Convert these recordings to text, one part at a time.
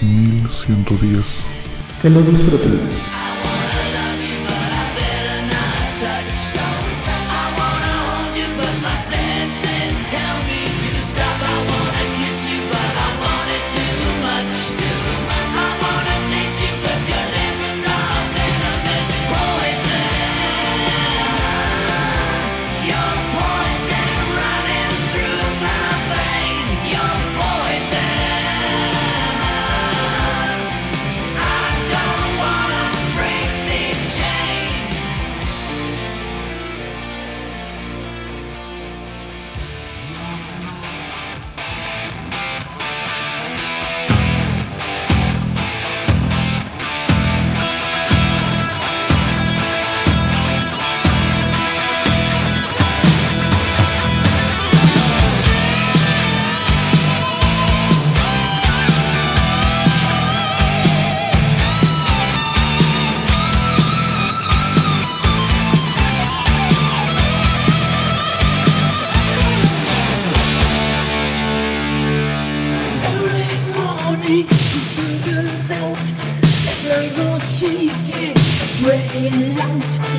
1110. Que lo disfruten. Breaking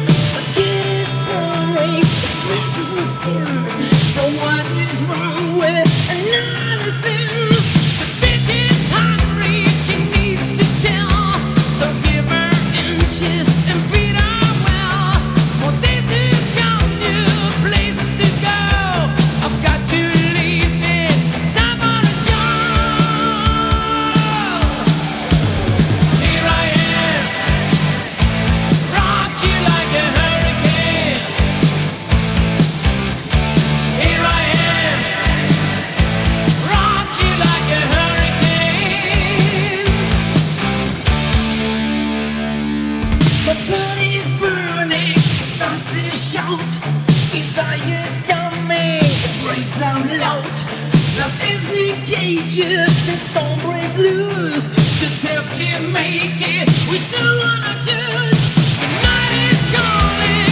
My body's burning, it starts to shout. Desire's coming, it breaks out loud. Lost is the cages, and storm breaks loose. Just help to make it, we still wanna choose. The night is calling,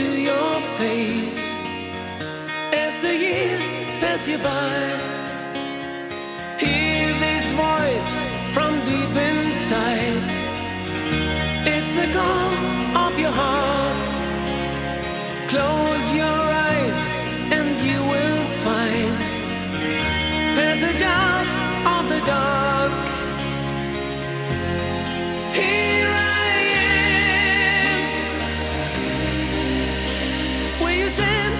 to your face as the years pass you by. Hear this voice from deep inside. It's the call of your heart. Close your eyes and you will find passage out of the dark. vision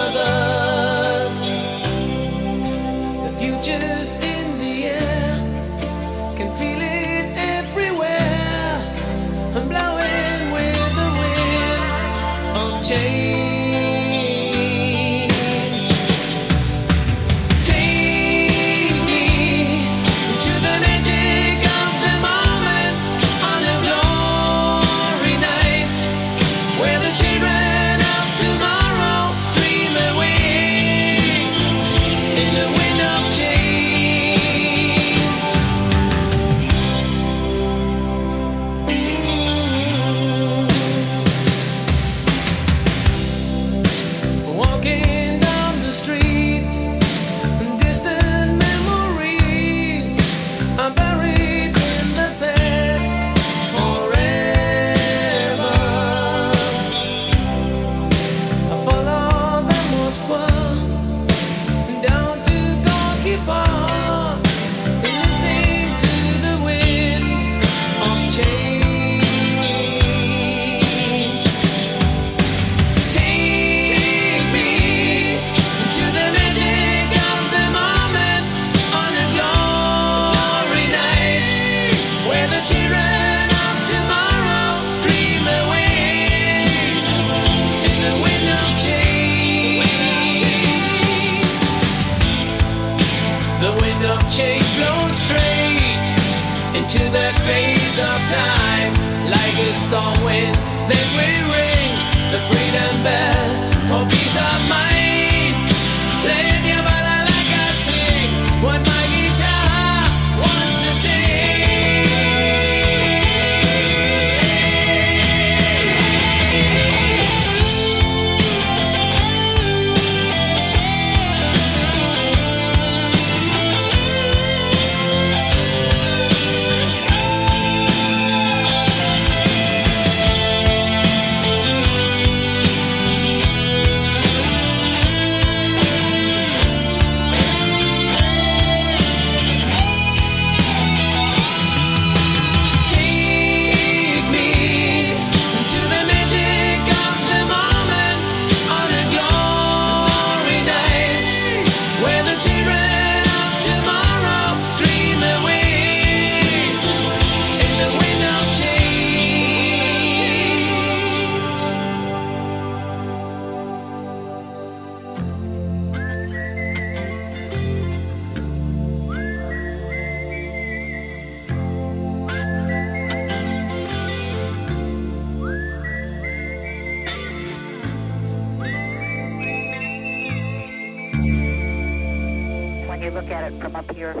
you're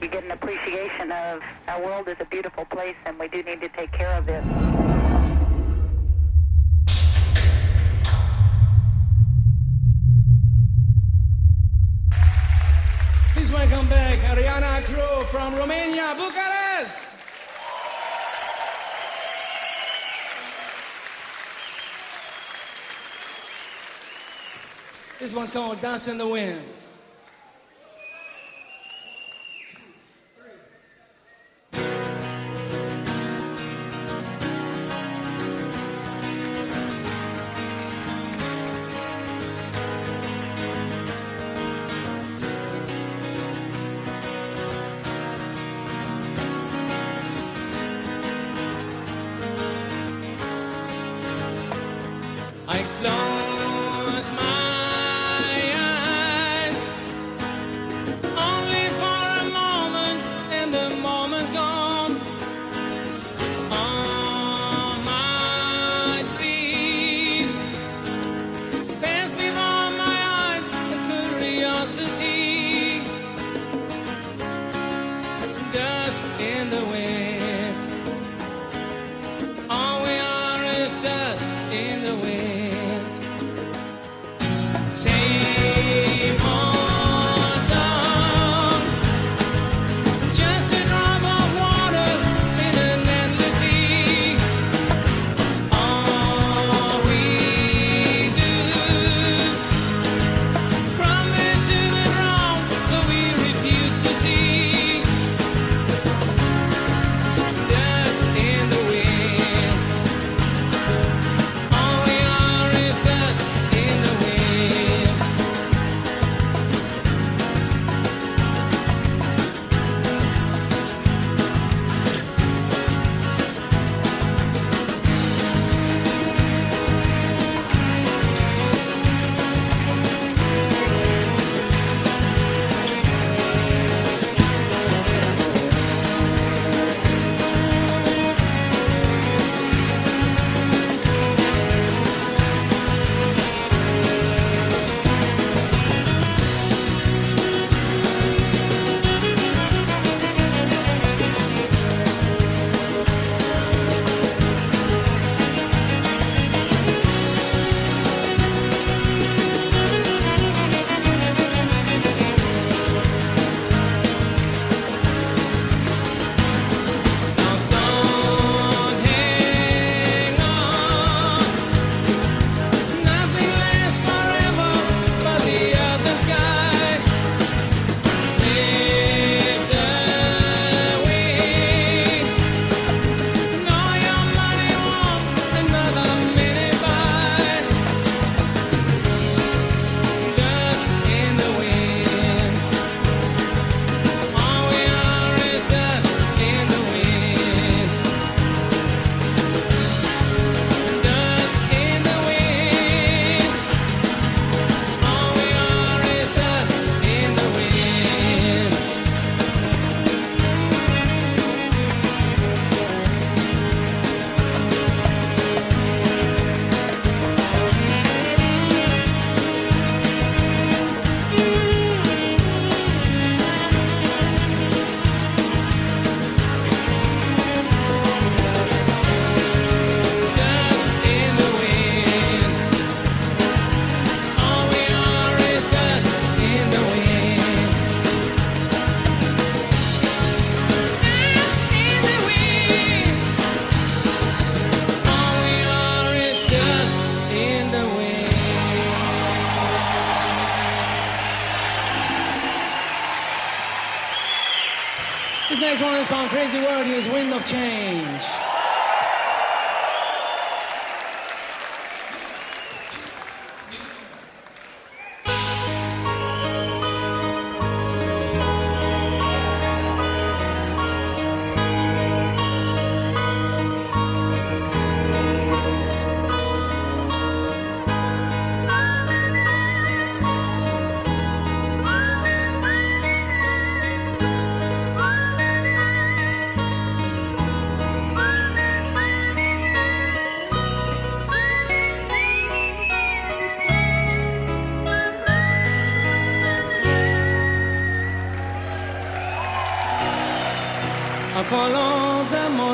you get an appreciation of our world is a beautiful place and we do need to take care of it. Please welcome back Ariana Crew from Romania, Bucharest. This one's called Dance in the Wind.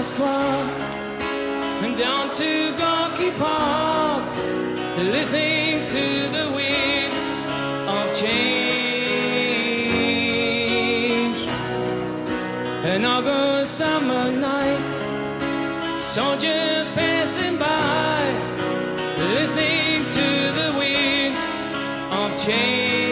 Moskva and down to Gorky Park, listening to the wind of change. An August summer night, soldiers passing by, listening to the wind of change.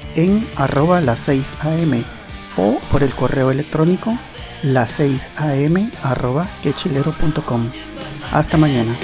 en arroba las 6 am o por el correo electrónico las 6 am arroba quechilero.com. Hasta mañana.